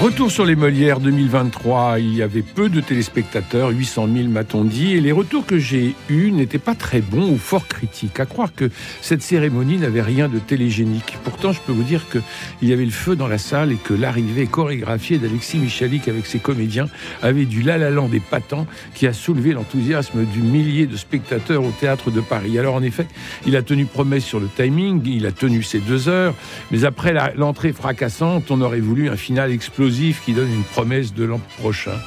Retour sur les Molières 2023, il y avait peu de téléspectateurs, 800 000 m'a-t-on dit, et les retours que j'ai eus n'étaient pas très bons ou fort critiques. À croire que cette cérémonie n'avait rien de télégénique. Pourtant, je peux vous dire qu'il y avait le feu dans la salle et que l'arrivée chorégraphiée d'Alexis Michalik avec ses comédiens avait du lalalan des patents qui a soulevé l'enthousiasme du millier de spectateurs au théâtre de Paris. Alors en effet, il a tenu promesse sur le timing, il a tenu ses deux heures, mais après l'entrée fracassante, on aurait voulu un final explosif qui donne une promesse de l'an prochain.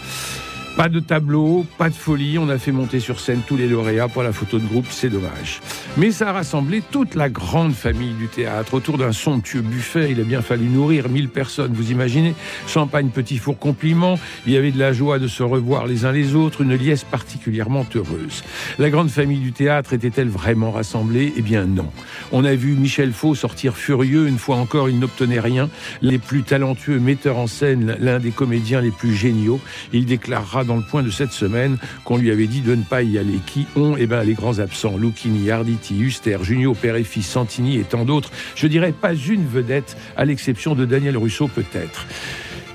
Pas de tableau, pas de folie, on a fait monter sur scène tous les lauréats pour la photo de groupe, c'est dommage. Mais ça a rassemblé toute la grande famille du théâtre autour d'un somptueux buffet. Il a bien fallu nourrir 1000 personnes, vous imaginez Champagne, petit four, compliment. Il y avait de la joie de se revoir les uns les autres, une liesse particulièrement heureuse. La grande famille du théâtre était-elle vraiment rassemblée? Eh bien non. On a vu Michel Faux sortir furieux, une fois encore il n'obtenait rien. Les plus talentueux metteurs en scène, l'un des comédiens les plus géniaux, il déclarera dans le point de cette semaine qu'on lui avait dit de ne pas y aller. Qui ont? Eh ben, les grands absents, Lucchini, Arditi, Huster, Junio, fils, Santini et tant d'autres. Je dirais pas une vedette, à l'exception de Daniel Russo peut-être.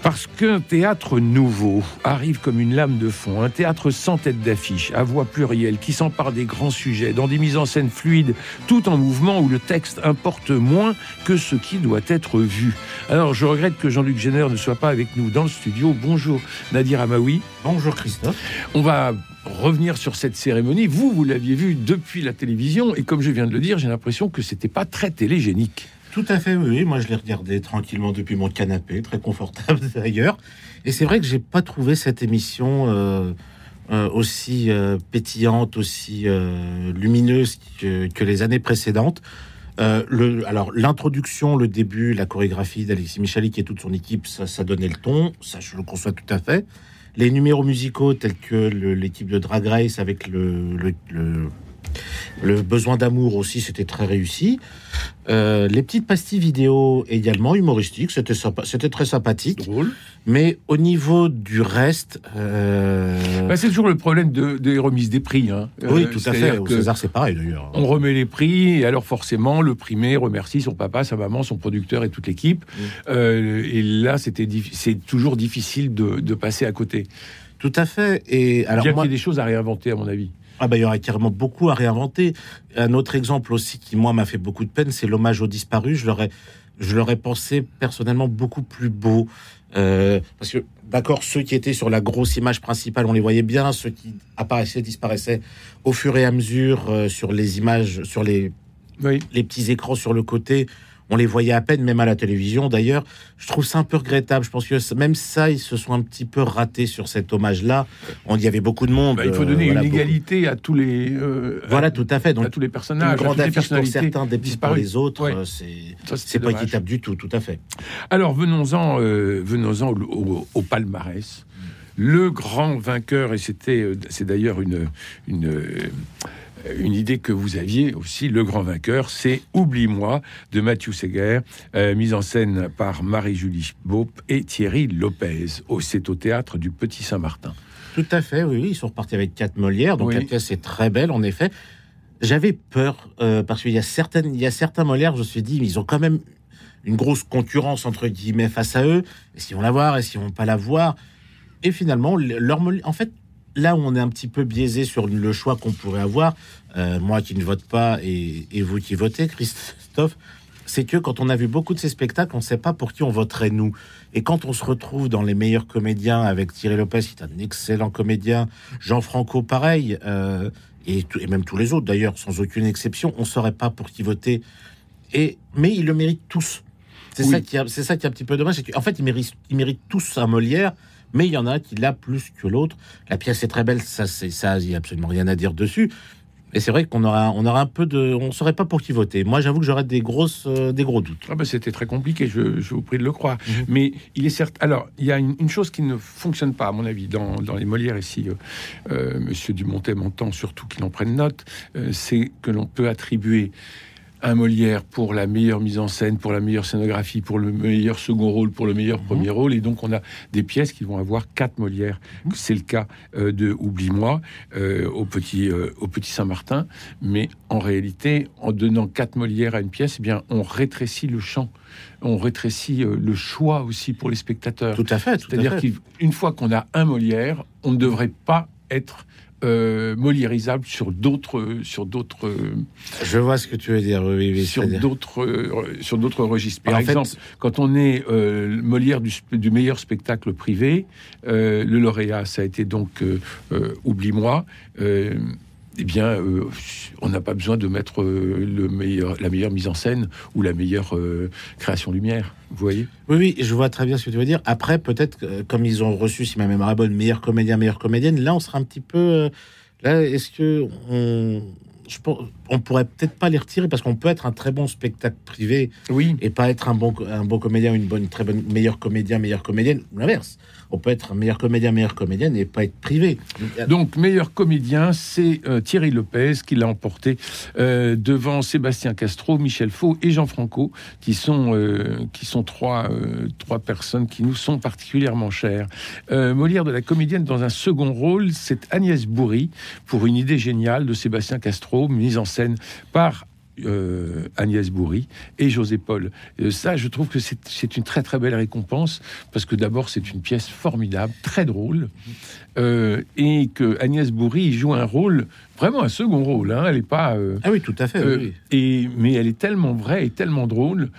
Parce qu'un théâtre nouveau arrive comme une lame de fond, un théâtre sans tête d'affiche, à voix plurielle, qui s'empare des grands sujets, dans des mises en scène fluides, tout en mouvement où le texte importe moins que ce qui doit être vu. Alors je regrette que Jean-Luc Jenner ne soit pas avec nous dans le studio. Bonjour Nadir Amaoui. Bonjour Christophe. On va revenir sur cette cérémonie. Vous, vous l'aviez vue depuis la télévision, et comme je viens de le dire, j'ai l'impression que c'était pas très télégénique. Tout à fait, oui. Moi, je l'ai regardé tranquillement depuis mon canapé, très confortable d'ailleurs. Et c'est vrai que j'ai pas trouvé cette émission euh, euh, aussi euh, pétillante, aussi lumineuse que, les années précédentes. alors, l'introduction, le début, la chorégraphie d'Alexis Michalik et toute son équipe, ça, donnait le ton. Ça, je le conçois tout à fait. Les numéros musicaux tels que l'équipe de Drag Race avec le besoin d'amour aussi, c'était très réussi. Euh, les petites pastilles vidéo également humoristiques, c'était c'était très sympathique. Mais au niveau du reste, euh, bah, c'est toujours le problème de, des remises des prix. Hein. Oui, tout à fait. Au César, c'est pareil d'ailleurs. On remet les prix et alors forcément, le primé remercie son papa, sa maman, son producteur et toute l'équipe. Euh, et là, c'était c'est toujours difficile de, passer à côté. Tout à fait. Et alors, il y a des choses à réinventer, à mon avis. Ah bah, il y aurait carrément beaucoup à réinventer. Un autre exemple aussi qui, moi, m'a fait beaucoup de peine, c'est l'hommage aux disparus. Je l'aurais, je l'aurais pensé personnellement beaucoup plus beau. Euh, parce que, d'accord, ceux qui étaient sur la grosse image principale, on les voyait bien. Ceux qui apparaissaient, disparaissaient au fur et à mesure euh, sur les images, sur les, les petits écrans sur le côté on les voyait à peine, même à la télévision d'ailleurs. Je trouve ça un peu regrettable. Je pense que même ça, ils se sont un petit peu ratés sur cet hommage-là. On y avait beaucoup de monde. Bah, il faut donner une égalité à tous les. Euh, voilà, tout à fait. Donc, à tous les personnages. Une grande affiche pour certains, des pour les autres. Euh, c'est pas équitable du tout, tout à fait. Alors venons-en, euh, venons-en au, palmarès. Le grand vainqueur, et c'était, c'est d'ailleurs une, une euh, une idée que vous aviez aussi, le grand vainqueur, c'est Oublie-moi de Mathieu Seger, euh, mise en scène par Marie-Julie Beaupe et Thierry Lopez. C'est au théâtre du Petit Saint-Martin. Tout à fait, oui, ils sont repartis avec quatre Molières, donc la pièce est très belle en effet. J'avais peur euh, parce qu'il y a certaines, il y a certains Molières, je me suis dit, mais ils ont quand même une grosse concurrence entre guillemets face à eux. Est-ce qu'ils vont la voir? Est-ce qu'ils vont pas la voir? Et finalement, leur en fait, là où on est un petit peu biaisé sur le choix qu'on pourrait avoir, euh, moi qui ne vote pas et, vous qui votez, Christophe, c'est que quand on a vu beaucoup de ces spectacles, on ne sait pas pour qui on voterait nous. Et quand on se retrouve dans les meilleurs comédiens avec Thierry Lopez, qui est un excellent comédien, Jean Franco, pareil, euh, et, et, même tous les autres d'ailleurs, sans aucune exception, on ne saurait pas pour qui voter. Et, mais ils le méritent tous. C'est ça qui c'est ça qui est un petit peu dommage, c'est qu'en fait ils méritent, ils méritent tous un Molière mais il y en a qui l'a plus que l'autre. La pièce est très belle, ça, c'est ça, il n'y a absolument rien à dire dessus. Et c'est vrai qu'on aura, on aura un peu de, on saurait pas pour qui voter. Moi, j'avoue que j'aurais des grosses, euh, des gros doutes. Ah ben, c'était très compliqué, je, je, vous prie de le croire. Mhm. Mais il est certes. Alors, il y a une, chose qui ne fonctionne pas, à mon avis, dans, dans les Molières ici. Euh, euh Monsieur Dumontet m'entend surtout qu'il en prenne note. Euh, c'est que l'on peut attribuer un Molière pour la meilleure mise en scène, pour la meilleure scénographie, pour le meilleur second rôle, pour le meilleur mhm. premier rôle. Et donc, on a des pièces qui vont avoir quatre Molières. Mhm. C'est le cas euh, de Oublie-moi euh, au petit, euh, au petit Saint-Martin. Mais en réalité, en donnant quatre Molières à une pièce, eh bien, on rétrécit le champ. On rétrécit le choix aussi pour les spectateurs. Tout à fait. C'est-à-dire qu'une fois qu'on a un Molière, on ne devrait pas être euh, moliérisable sur d'autres sur d'autres je vois ce que tu veux dire oui, sur d'autres euh, sur d'autres registres. Par exemple quand on est euh, Molière du, du, meilleur spectacle privé le lauréat ça a été donc oublie-moi eh bien, euh, on n'a pas besoin de mettre euh, le meilleur, la meilleure mise en scène ou la meilleure euh, création lumière. Vous voyez? Oui, oui, je vois très bien ce que tu veux dire. Après, peut-être, comme ils ont reçu, si ma mémoire est bonne, meilleur comédien, meilleure comédienne, là, on sera un petit peu. là, est-ce que on, je, on pourrait peut-être pas les retirer parce qu'on peut être un très bon spectacle privé oui. et pas être un bon, un bon comédien, une bonne, très bonne, meilleur comédien, meilleure comédienne, ou l'inverse on peut être meilleur comédien, meilleure comédienne et pas être privé. Donc, meilleur comédien, c'est euh, Thierry Lopez qui l'a emporté euh, devant Sébastien Castro, Michel Faux et Jean Franco, qui sont, euh, qui sont trois, trois personnes qui nous sont particulièrement chères. Molière de la comédienne dans un second rôle, c'est Agnès Bourri pour une idée géniale de Sébastien Castro, mise en scène par euh, Agnès Bourri et José Paul. Euh, ça, je trouve que c'est une très très belle récompense parce que d'abord c'est une pièce formidable, très drôle, euh, et que Agnès Bourri joue un rôle vraiment un second rôle. Hein, elle est pas. ah oui, tout à fait. Et mais elle est tellement vraie et tellement drôle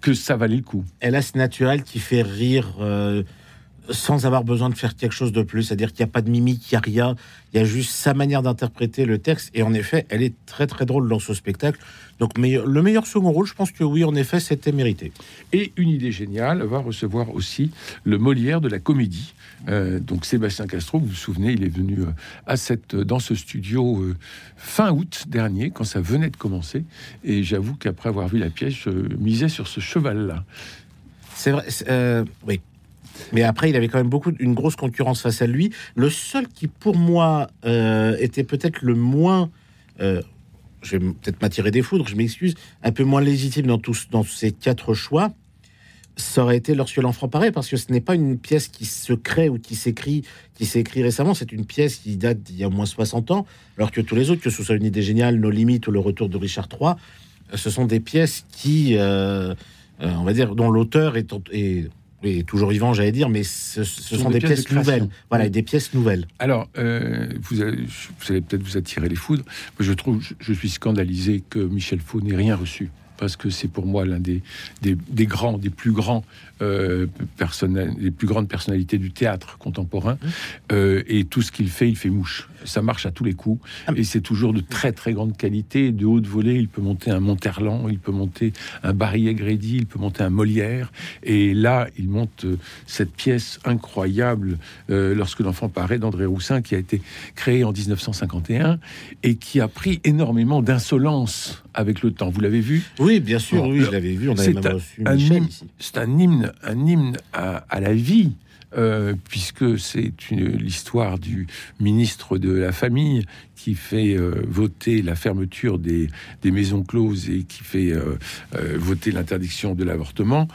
que ça valait le coup. Elle a ce naturel qui fait rire sans avoir besoin de faire quelque chose de plus. C'est-à-dire qu'il n'y a pas de mimique, il n'y a rien. Il y a juste sa manière d'interpréter le texte. Et en effet, elle est très très drôle dans ce spectacle. Donc le meilleur second rôle, je pense que oui, en effet, c'était mérité. Et une idée géniale va recevoir aussi le Molière de la comédie. Euh, donc Sébastien Castro, vous vous souvenez, il est venu euh, à cette, dans ce studio euh, fin août dernier, quand ça venait de commencer. Et j'avoue qu'après avoir vu la pièce, je misais sur ce cheval-là. C'est vrai, oui. Mais après, il avait quand même beaucoup, une grosse concurrence face à lui. Le seul qui, pour moi, euh, était peut-être le moins, euh, je vais peut-être m'attirer des foudres, je m'excuse, un peu moins légitime dans tous, dans ces quatre choix, ça aurait été lorsque l'enfant paraît, parce que ce n'est pas une pièce qui se crée ou qui s'écrit, qui s'est écrit récemment. C'est une pièce qui date d'il y a au moins 60 ans, alors que tous les autres, que ce soit une idée géniale, Nos limites ou le retour de Richard III, ce sont des pièces qui, euh, on va dire, dont l'auteur est, est toujours vivant, j'allais dire, mais ce, sont, des, pièces, nouvelles. Voilà, des pièces nouvelles. Alors, euh, vous, allez, peut-être vous attirer les foudres. Je trouve, je, suis scandalisé que Michel Faux n'ait rien reçu parce que c'est pour moi l'un des, des, grands, des plus grands euh, les plus grandes personnalités du théâtre contemporain. Mmh. Euh, et tout ce qu'il fait, il fait mouche. Ça marche à tous les coups. Ah, et c'est toujours de très très grande qualité, de haute volée. Il peut monter un Monterland, il peut monter un Barry Grédy, il peut monter un Molière. Et là, il monte euh, cette pièce incroyable lorsque l'enfant paraît d'André Roussin, qui a été créé en 1951 et qui a pris énormément d'insolence avec le temps. Vous l'avez vu Oui, bien sûr, oui, je l'avais vu. On avait même reçu Michel ici. C'est un hymne un hymne à, la vie, euh, puisque c'est l'histoire du ministre de la Famille qui fait euh, voter la fermeture des, des, maisons closes et qui fait euh, euh, voter l'interdiction de l'avortement,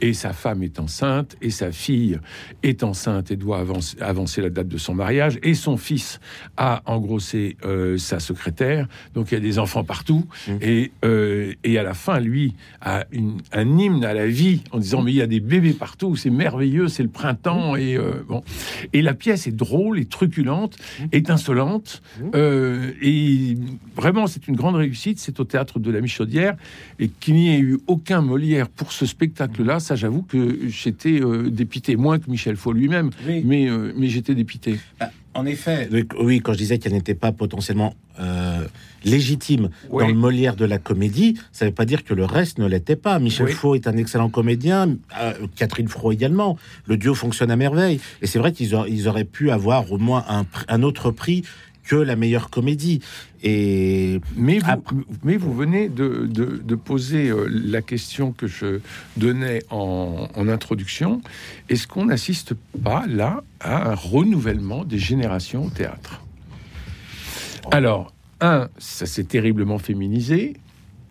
et sa femme est enceinte, et sa fille est enceinte et doit avancer, avancer la date de son mariage, et son fils a engrossé sa secrétaire, donc il y a des enfants partout, mmh. et, et à la fin, lui, a une, un hymne à la vie en disant mais il y a des bébés partout, c'est merveilleux, c'est le printemps, et bon, et la pièce est drôle, et truculente, mmh. Mmh. Euh, et vraiment, c'est une grande réussite. C'est au théâtre de la Michaudière. Et qu'il n'y ait eu aucun Molière pour ce spectacle-là, ça, j'avoue que j'étais euh, dépité, moins que Michel Faux lui-même. Mais, euh, mais j'étais dépité. Bah, en effet, oui, quand je disais qu'elle n'était pas potentiellement légitime dans le Molière de la comédie, ça ne veut pas dire que le reste ne l'était pas. Michel Faux est un excellent comédien, Catherine Fro également. Le duo fonctionne à merveille. Et c'est vrai qu'ils auraient pu avoir au moins un, un autre prix que la meilleure comédie. Et mais vous, mais vous venez de, de, poser euh, la question que je donnais en, en introduction. Est-ce qu'on n'assiste pas là à un renouvellement des générations au théâtre? Alors, un, ça s'est terriblement féminisé.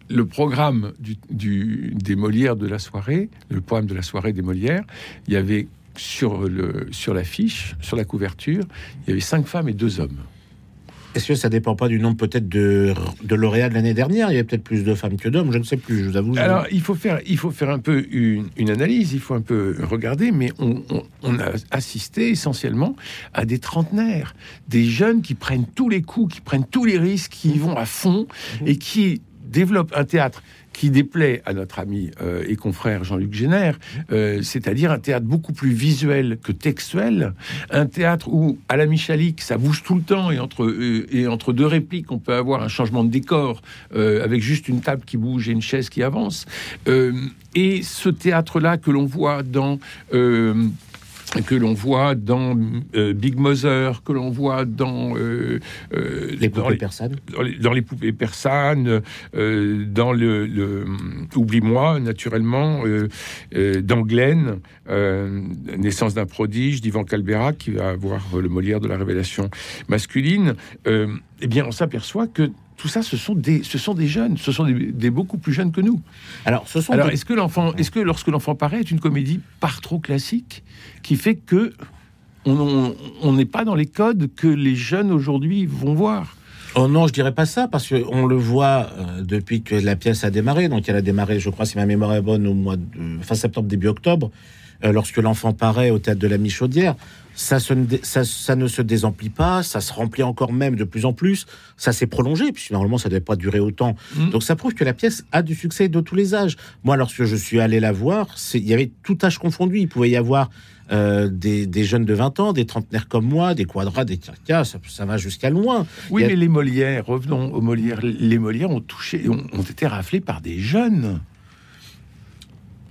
Le programme du, du, des Molières de la soirée, le programme de la soirée des Molières, il y avait sur, le, sur l'affiche, sur la couverture, il y avait cinq femmes et deux hommes. Est-ce que ça dépend pas du nombre peut-être de, de lauréats de l'année dernière? Il y avait peut-être plus de femmes que d'hommes, je ne sais plus, je vous avoue. Alors, il faut faire, il faut faire un peu une, analyse, il faut un peu regarder, mais on, on, a assisté essentiellement à des trentenaires, des jeunes qui prennent tous les coups, qui prennent tous les risques, qui y vont à fond et qui développent un théâtre qui déplaît à notre ami euh, et confrère Jean-Luc Génère, euh, c'est-à-dire un théâtre beaucoup plus visuel que textuel, un théâtre où, à la Michalik, ça bouge tout le temps, et entre, euh, et entre deux répliques, on peut avoir un changement de décor avec juste une table qui bouge et une chaise qui avance. et ce théâtre-là que l'on voit dans que l'on voit dans euh, Big Mother, que l'on voit dans euh, euh, les poupées persanes, dans les, poupées persanes, dans le, oublie-moi naturellement, dans Glenn, naissance d'un prodige d'Ivan Calbera qui va avoir le Molière de la révélation masculine. eh bien, on s'aperçoit que tout ça, ce sont des, ce sont des jeunes, ce sont des, beaucoup plus jeunes que nous. Alors, ce sont Alors, est-ce que l'enfant, est-ce que lorsque l'enfant paraît, est une comédie par trop classique qui fait que on n'est pas dans les codes que les jeunes aujourd'hui vont voir? Oh non, je dirais pas ça, parce qu'on le voit euh, depuis que la pièce a démarré. Donc, elle a démarré, je crois, si ma mémoire est bonne, au mois de fin septembre, début octobre, euh, lorsque l'enfant paraît au théâtre de la Michaudière ça, ça, ne se désemplit pas, ça se remplit encore même de plus en plus, ça s'est prolongé, puisque normalement ça ne devait pas durer autant. Mm. Donc ça prouve que la pièce a du succès de tous les âges. Moi, lorsque je suis allé la voir, il y avait tout âge confondu. Il pouvait y avoir euh, des, jeunes de 20 ans, des trentenaires comme moi, des quadras, des carcas, ça, va jusqu'à loin. Oui, mais les Molières, revenons aux Molières, les Molières ont touché, ont, ont été raflés par des jeunes.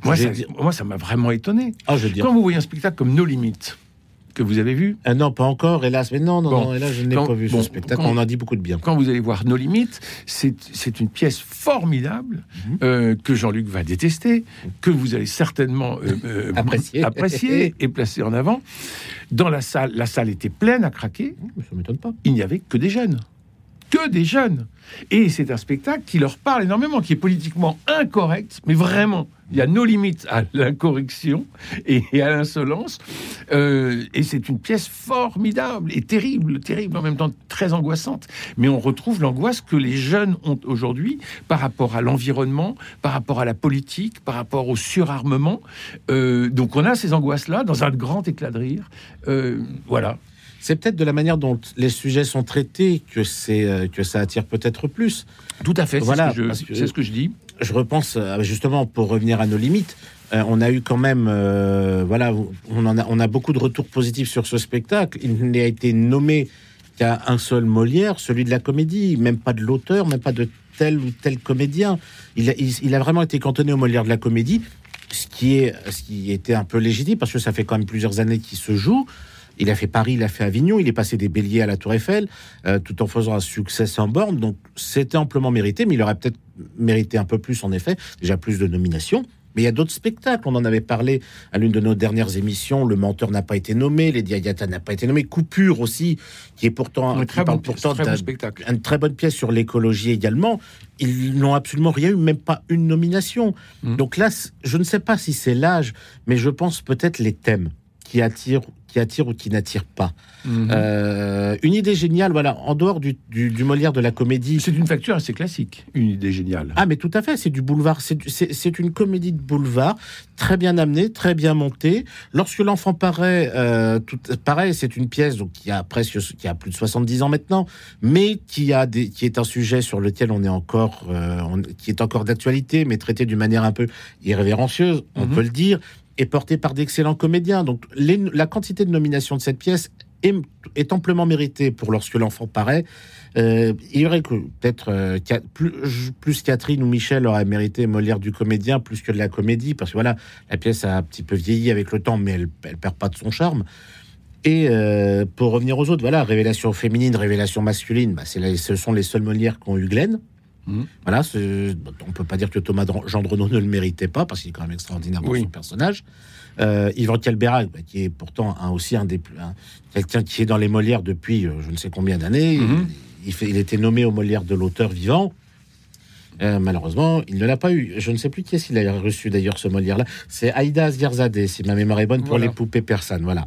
Moi, ça, moi, ça m'a vraiment étonné. Ah, je Quand vous voyez un spectacle comme Nos Limites, que vous avez vu ah Non, pas encore, hélas. Mais non, non, non hélas, je n'ai pas vu ce spectacle. on a dit beaucoup de bien. Quand vous allez voir Nos Limites, c'est une pièce formidable mhm. euh, que Jean-Luc va détester, que vous allez certainement euh, euh, apprécier. apprécier et placer en avant. Dans la salle, la salle était pleine à craquer. Ça m'étonne pas. Il n'y avait que des jeunes que des jeunes. Et c'est un spectacle qui leur parle énormément, qui est politiquement incorrect, mais vraiment, il y a nos limites à l'incorrection et, à l'insolence. Euh, et c'est une pièce formidable et terrible, terrible en même temps très angoissante. Mais on retrouve l'angoisse que les jeunes ont aujourd'hui par rapport à l'environnement, par rapport à la politique, par rapport au surarmement. Euh, donc on a ces angoisses-là dans un grand éclat de rire. Euh, voilà. C'est peut-être de la manière dont les sujets sont traités que c'est euh, que ça attire peut-être plus. Tout à fait. Voilà, c'est ce, que je dis. Je repense euh, justement pour revenir à nos limites. Euh, on a eu quand même, voilà, on en a, on a beaucoup de retours positifs sur ce spectacle. Il n'a été nommé qu'à un seul Molière, celui de la comédie, même pas de l'auteur, même pas de tel ou tel comédien. Il a, il a vraiment été cantonné au Molière de la comédie, ce qui est, ce qui était un peu légitime parce que ça fait quand même plusieurs années qu'il se joue. Il a fait Paris, il a fait Avignon, il est passé des béliers à la Tour Eiffel, euh, tout en faisant un succès sans borne. Donc c'était amplement mérité, mais il aurait peut-être mérité un peu plus, en effet, déjà plus de nominations. Mais il y a d'autres spectacles. On en avait parlé à l'une de nos dernières émissions. Le menteur n'a pas été nommé, les Diagata n'a pas été nommé, Coupure aussi, qui est pourtant un très, bon, pourtant très spectacle. Une très bonne pièce sur l'écologie également. Ils n'ont absolument rien eu, même pas une nomination. Mmh. Donc là, je ne sais pas si c'est l'âge, mais je pense peut-être les thèmes qui attirent qui attire ou qui n'attire pas. Mhm. Euh, une idée géniale, voilà, en dehors du, du, Molière de la comédie. C'est une facture assez classique, une idée géniale. Ah, mais tout à fait, c'est du boulevard, c'est une comédie de boulevard, très bien amenée, très bien montée. Lorsque l'enfant paraît, euh, tout, pareil, c'est une pièce donc, qui a presque, qui a plus de 70 ans maintenant, mais qui, a des, qui est un sujet sur lequel on est encore, euh, qui est encore d'actualité, mais traité d'une manière un peu irrévérencieuse, on mhm. peut le dire, est porté par d'excellents comédiens. Donc la quantité de nominations de cette pièce est, amplement méritée pour lorsque l'enfant paraît. Euh, il y aurait peut-être euh, plus, Catherine ou Michel auraient mérité Molière du comédien plus que de la comédie, parce que voilà, la pièce a un petit peu vieilli avec le temps, mais elle, perd pas de son charme. Et euh, pour revenir aux autres, voilà, révélation féminine, révélation masculine, bah, la- ce sont les seuls Molières qui ont eu Glenn. Mhm. Voilà, on peut pas dire que Thomas Gendreau ne le méritait pas parce qu'il est quand même extraordinaire dans Oui. son personnage. Euh, Yvan Calberac, qui est pourtant un- aussi un des plus, un- quelqu'un qui est dans les Molières depuis euh, je ne sais combien d'années. Mhm. Il, fait, il était nommé aux Molières de l'auteur vivant. Euh, malheureusement, il ne l'a pas eu. Je ne sais plus qui est-ce qu'il a reçu d'ailleurs ce Molière-là. C'est Aïda Asgharzadeh, si ma mémoire est bonne, pour Voilà. les poupées persanes. Voilà.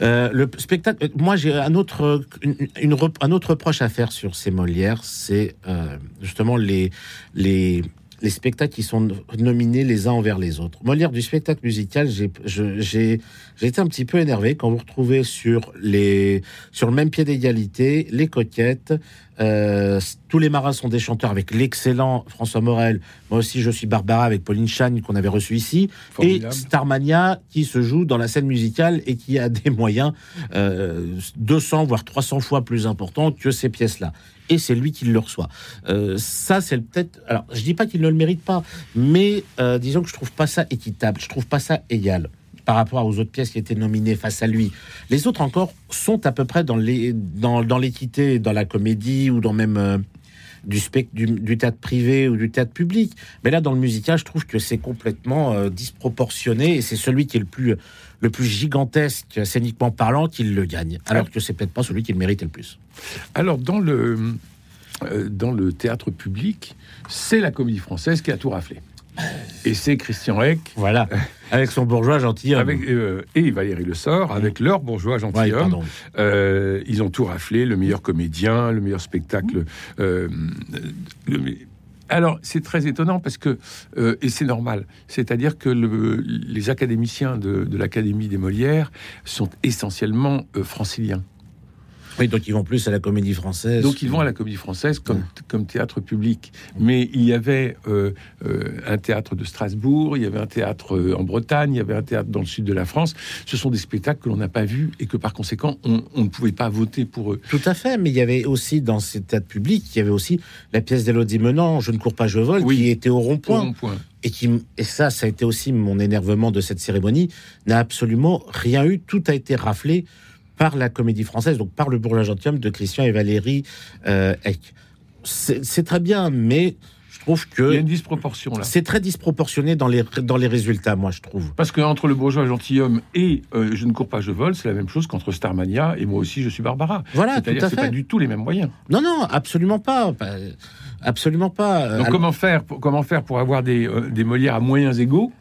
Euh, le spectacle. euh, Moi, j'ai un autre, une, un autre reproche à faire sur ces Molières, c'est euh, justement les, les, les spectacles qui sont nominés les uns envers les autres. Molière du spectacle musical, j'ai été un petit peu énervé quand vous retrouvez sur les, sur le même pied d'égalité les coquettes. Euh, tous les marins sont des chanteurs avec l'excellent François Morel. Moi aussi, je suis Barbara avec Pauline Chan qu'on avait reçu ici et. Starmania qui se joue dans la scène musicale et qui a des moyens euh, 200 voire 300 fois plus importants que ces pièces-là. Et c'est lui qui le reçoit. Euh, ça, c'est peut-être. Alors, je dis pas qu'il ne le mérite pas, mais euh, disons que je trouve pas ça équitable. Je trouve pas ça égal par rapport aux autres pièces qui étaient nominées face à lui. Les autres encore sont à peu près dans les dans, dans l'équité, dans la comédie ou dans même euh, du, spect, du, du théâtre privé ou du théâtre public. Mais là, dans le musical, je trouve que c'est complètement euh, disproportionné et c'est celui qui est le plus, le plus gigantesque, scéniquement parlant, qui le gagne. Alors que c'est peut-être pas celui qui le mérite le plus. Alors, dans le, euh, dans le théâtre public, c'est la comédie française qui a tout raflé. Et c'est Christian Eck Voilà. Avec son bourgeois gentilhomme. avec, euh, et Valérie Le Sort, avec leur bourgeois gentilhomme. Euh, ils ont tout raflé, le meilleur comédien, le meilleur spectacle. euh, le- alors, c'est très étonnant parce que, et c'est normal, c'est-à-dire que le- les académiciens de, de l'Académie des Molières sont essentiellement franciliens. Oui, donc ils vont plus à la comédie française. Donc ils vont à la Comédie Française comme, comme théâtre public. Mais il y avait euh, euh, un théâtre de Strasbourg, il y avait un théâtre euh, en Bretagne, il y avait un théâtre dans le sud de la France. Ce sont des spectacles que l'on n'a pas vus et que par conséquent on, on ne pouvait pas voter pour eux. Tout à fait, mais il y avait aussi dans ces théâtres publics, il y avait aussi la pièce d'Élodie Menant, Je ne cours pas, je vole, Oui. qui était au Au rond-point. rond-point. et qui et ça ça a été aussi mon énervement de cette cérémonie n'a absolument rien eu tout a été raflé par la comédie française donc par le bourgeois gentilhomme de Christian et Valérie euh, Eck c'est très bien mais je trouve Il y a que une disproportion là. c'est très disproportionné dans les dans les résultats moi je trouve Parce que entre le bourgeois gentilhomme et euh, Je ne cours pas, je vole, c'est la même chose qu'entre Starmania et moi aussi je suis Barbara. voilà C'est-à-dire que c'est pas du tout les mêmes moyens. non non absolument pas absolument pas Euh, Donc alors- comment faire pour, comment faire pour avoir des, euh, des Molières à moyens égaux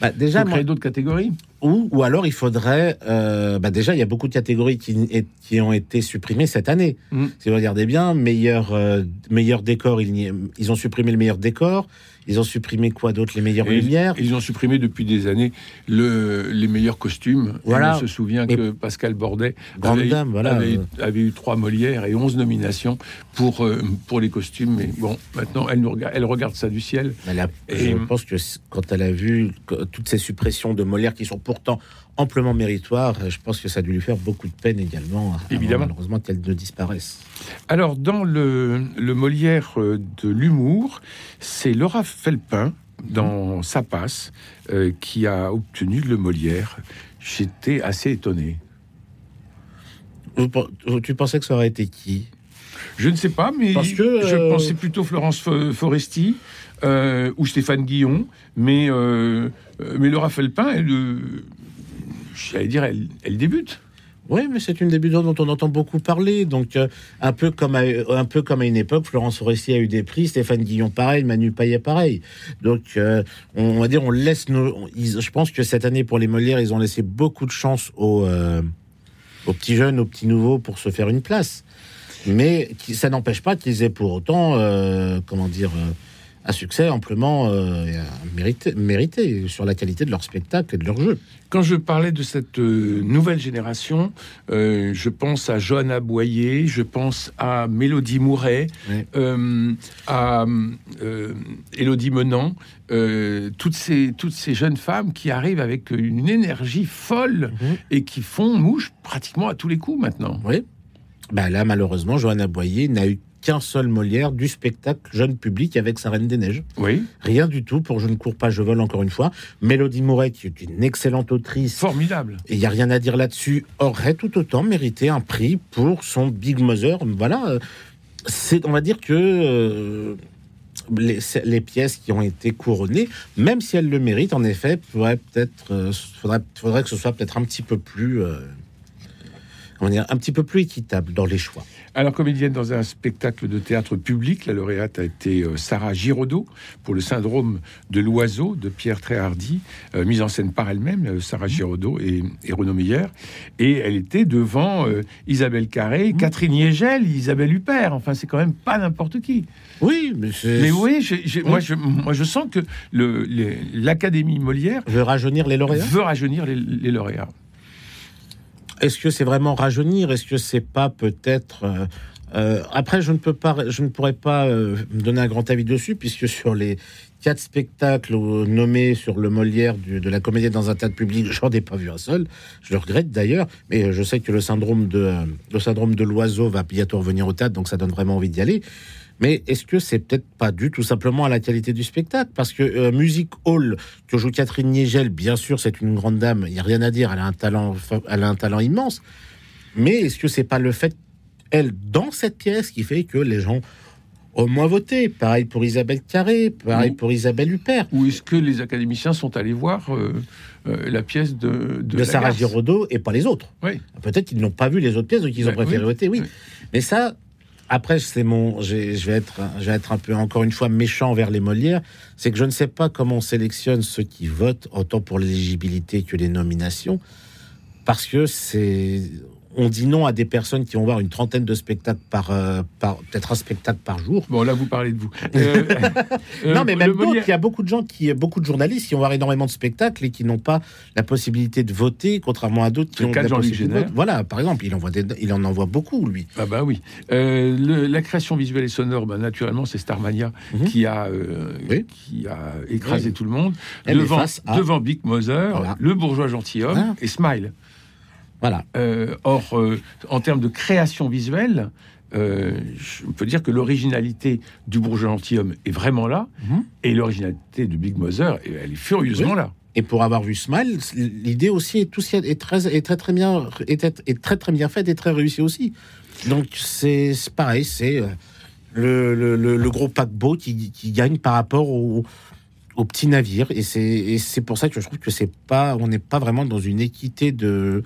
bah, déjà moi- d'autres catégories? Ou, ou alors il faudrait. euh, bah déjà, il y a beaucoup de catégories qui, ont été supprimées cette année. Mm. Si vous regardez bien, meilleur, euh, meilleur décor, ils ont supprimé le meilleur décor. Ils ont supprimé quoi d'autre? Les meilleures Et lumières? Ils ont supprimé depuis des années le, les meilleurs costumes. Voilà. On se souvient Et- que Pascal Bordet avait, dame, voilà. avait, avait eu trois Molières et onze nominations pour, euh, pour les costumes. Mais bon, maintenant, elle, nous regarde, elle regarde ça du ciel. elle a- Et- je pense que quand elle a vu toutes ces suppressions de Molière qui sont pourtant amplement méritoires, je pense que ça a dû lui faire beaucoup de peine également. avant, Évidemment. Malheureusement qu'elles ne disparaissent. Alors, dans le, le Molière euh, de l'humour, c'est Laura Felpin, dans Sa passe, euh, qui a obtenu le Molière. J'étais assez étonné. Tu pensais que ça aurait été qui? Je ne sais pas, mais Parce que, je euh, pensais plutôt Florence Fo- Foresti euh, ou Stéphane Guillon, mais, euh, mais Laura Felpin, elle, euh, j'allais dire, elle, débute. Oui, mais c'est une débutante dont on entend beaucoup parler. Donc, euh, un, peu comme à, un peu comme à une époque, Florence Foresti a eu des prix, Stéphane Guillon pareil, Manu Payet pareil. Donc, on, va dire, on laisse nos. je pense que cette année, pour les Molières, ils ont laissé beaucoup de chance aux, aux petits jeunes, aux petits nouveaux pour se faire une place. Mais ça n'empêche pas qu'ils aient pour autant, comment dire, un succès amplement euh, mérité, mérité sur la qualité de leur spectacle et de leur jeu. Quand je parlais de cette euh, nouvelle génération, euh, je pense à Johanna Boyer, je pense à Mélodie Mouret, Oui. euh, à Élodie Menant, toutes, ces, toutes ces jeunes femmes qui arrivent avec une énergie folle Mhm. et qui font mouche pratiquement à tous les coups maintenant. Oui. Bah là, malheureusement, Johanna Boyer n'a eu qu'un seul Molière du spectacle jeune public avec sa Reine des Neiges. Oui. Rien du tout pour Je ne cours pas, je vole encore une fois. Mélodie Mouret, qui est une excellente autrice. Formidable. Et il n'y a rien à dire là-dessus, aurait tout autant mérité un prix pour son Big Mother. Voilà. euh, C'est, on va dire que euh, les, les pièces qui ont été couronnées, même si elles le méritent, en effet, peut-être, euh, faudrait, faudrait que ce soit peut-être un petit peu plus, euh, dire, un petit peu plus équitable dans les choix. Alors, comédienne dans un spectacle de théâtre public, la lauréate a été euh, Sarah Giraudot pour le syndrome de l'oiseau de Pierre Tréhardy, euh, mise en scène par elle-même, euh, Sarah Giraudot et, et Renaud Meyer. Et elle était devant euh, Isabelle Carré, Catherine Yegel, Isabelle Huppert. Enfin, c'est quand même pas n'importe qui. Oui, mais c'est. Mais oui, moi, je, moi, je sens que le- l'Académie Molière Je veux rajeunir les lauréats? veut rajeunir les, les lauréats. Est-ce que c'est vraiment rajeunir? Est-ce que c'est pas peut-être euh, euh, après, je ne peux pas, je ne pourrais pas euh, donner un grand avis dessus, puisque sur les quatre spectacles euh, nommés sur le Molière de la comédie dans un tas de public, j'en ai pas vu un seul. Je le regrette d'ailleurs, mais je sais que le syndrome de le syndrome de l'oiseau va bientôt revenir au théâtre, donc ça donne vraiment envie d'y aller. Mais est-ce que c'est peut-être pas dû tout simplement à la qualité du spectacle? Parce que euh, Music Hall, que joue Catherine Niegel, bien sûr, c'est une grande dame, il n'y a rien à dire, elle a un talent, elle a un talent immense. Mais est-ce que c'est pas le fait, elle, dans cette pièce, qui fait que les gens ont moins voté? Pareil pour Isabelle Carré, pareil pour Isabelle Huppert, Ou est-ce que les académiciens sont allés voir euh, euh, la pièce de, de, de Sarah Giraudot et pas les autres Oui. Peut-être qu'ils n'ont pas vu les autres pièces, donc ils ont Ouais, préféré oui. voter, oui. Oui. Mais ça, après, c'est mon, je vais être, je vais être un peu encore une fois méchant vers les Molières. C'est que je ne sais pas comment on sélectionne ceux qui votent, autant pour l'éligibilité que les nominations, parce que c'est, on dit non à des personnes qui vont voir une trentaine de spectacles par, euh, par peut-être un spectacle par jour. Bon, là, vous parlez de vous. Euh, euh, non, mais le même Molière- il y a beaucoup de gens qui, beaucoup de journalistes qui vont voir énormément de spectacles et qui n'ont pas la possibilité de voter, contrairement à d'autres qui ont la Jean-Luc possibilité de Génère. voter. Voilà, par exemple, il, envoie des- il en envoie beaucoup, lui. Ah bah oui. Euh, le- la création visuelle et sonore, bah, naturellement, c'est Starmania Mhm. qui a euh, Oui. qui a écrasé Oui. tout le monde Elle devant à- Big Mother, Voilà. le bourgeois gentilhomme et Smile. Voilà. Euh, or, euh, en termes de création visuelle, euh, je peux dire que l'originalité du bourgeois gentilhomme est vraiment là, Mhm. et l'originalité de Big Mother, elle est furieusement Oui. là. Et pour avoir vu Smile, l'idée aussi est, aussi, est, très, est très très bien est, est très très bien faite et très réussie aussi. Donc c'est pareil, c'est euh, le, le, le, le gros paquebot qui, qui gagne par rapport au, au petit navire. Et c'est et c'est pour ça que je trouve que c'est pas on n'est pas vraiment dans une équité de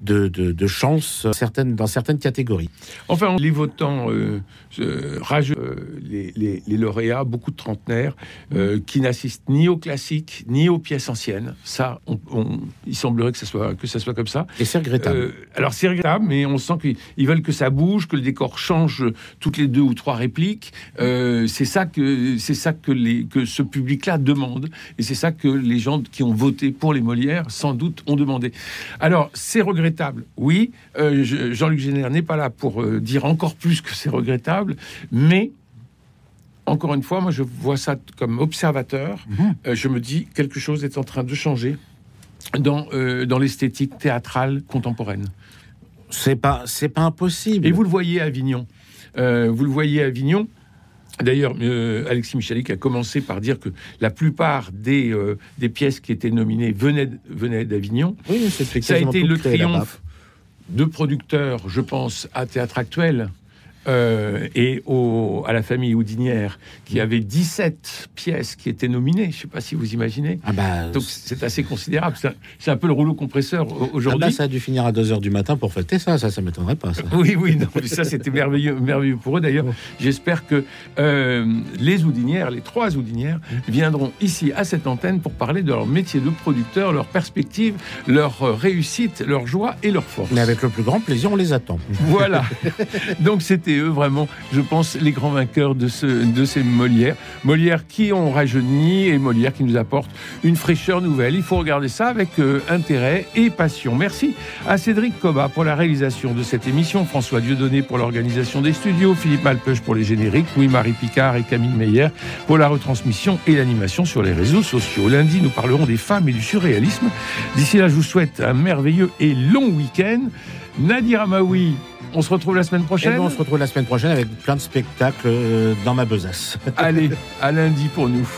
de, de, de chance certaines, dans certaines catégories. Enfin, les votants euh, euh, rageux, euh, les, les- les lauréats, beaucoup de trentenaires, euh, qui n'assistent ni aux classiques, ni aux pièces anciennes. Ça, on- on- il semblerait que ça soit, que ça soit comme ça. Et c'est regrettable. Alors c'est regrettable, mais on sent qu'ils ils veulent que ça bouge, que le décor change toutes les deux ou trois répliques. C'est ça que c'est ça que les que ce public-là demande, et c'est ça que les gens qui ont voté pour les Molières sans doute ont demandé. Alors c'est regrettable, oui. Euh, je- Jean-Luc Génère n'est pas là pour euh, dire encore plus que c'est regrettable, mais encore une fois, moi je vois ça comme observateur. Mhm. Euh, je me dis quelque chose est en train de changer dans, dans l'esthétique théâtrale contemporaine. c'est pas c'est pas impossible. Et vous le voyez à Avignon. Vous le voyez à Avignon. D'ailleurs, euh, Alexis Michalik a commencé par dire que la plupart des, euh, des pièces qui étaient nominées venaient, d'Avignon. oui, c'est Ça a été le triomphe de producteurs, je pense, à Théâtre Actuel euh, et au, à la famille Houdinière, qui avait 17 pièces qui étaient nominées. Je ne sais pas si vous imaginez. Ah bah, Donc c'est assez considérable. C'est un, peu le rouleau compresseur au- Ah aujourd'hui. bah, ça a dû finir à 2h du matin pour fêter ça, ça, ça m'étonnerait pas. Ça. Oui, oui, non, mais ça c'était merveilleux, merveilleux pour eux. D'ailleurs, j'espère que euh, les Houdinières, les trois Houdinières, viendront ici à cette antenne pour parler de leur métier de producteur, leurs perspectives, leur euh, réussite, leur joie et leur force. Mais avec le plus grand plaisir, on les attend. Voilà. Donc c'était eux vraiment, je pense, les grands vainqueurs de, ce, ces Molières. Molières qui ont rajeuni et Molières qui nous apportent une fraîcheur nouvelle. Il faut regarder ça avec euh, intérêt et passion. Merci à Cédric Coba pour la réalisation de cette émission, François Dieudonné pour l'organisation des studios, Philippe Malpeuch pour les génériques, Louis-Marie Picard et Camille Meyer pour la retransmission et l'animation sur les réseaux sociaux. Lundi, nous parlerons des femmes et du surréalisme. D'ici là, je vous souhaite un merveilleux et long week-end. Nadir Amaoui On se retrouve la semaine prochaine. Et on se retrouve la semaine prochaine avec plein de spectacles euh, dans ma besace. Allez, à lundi pour nous.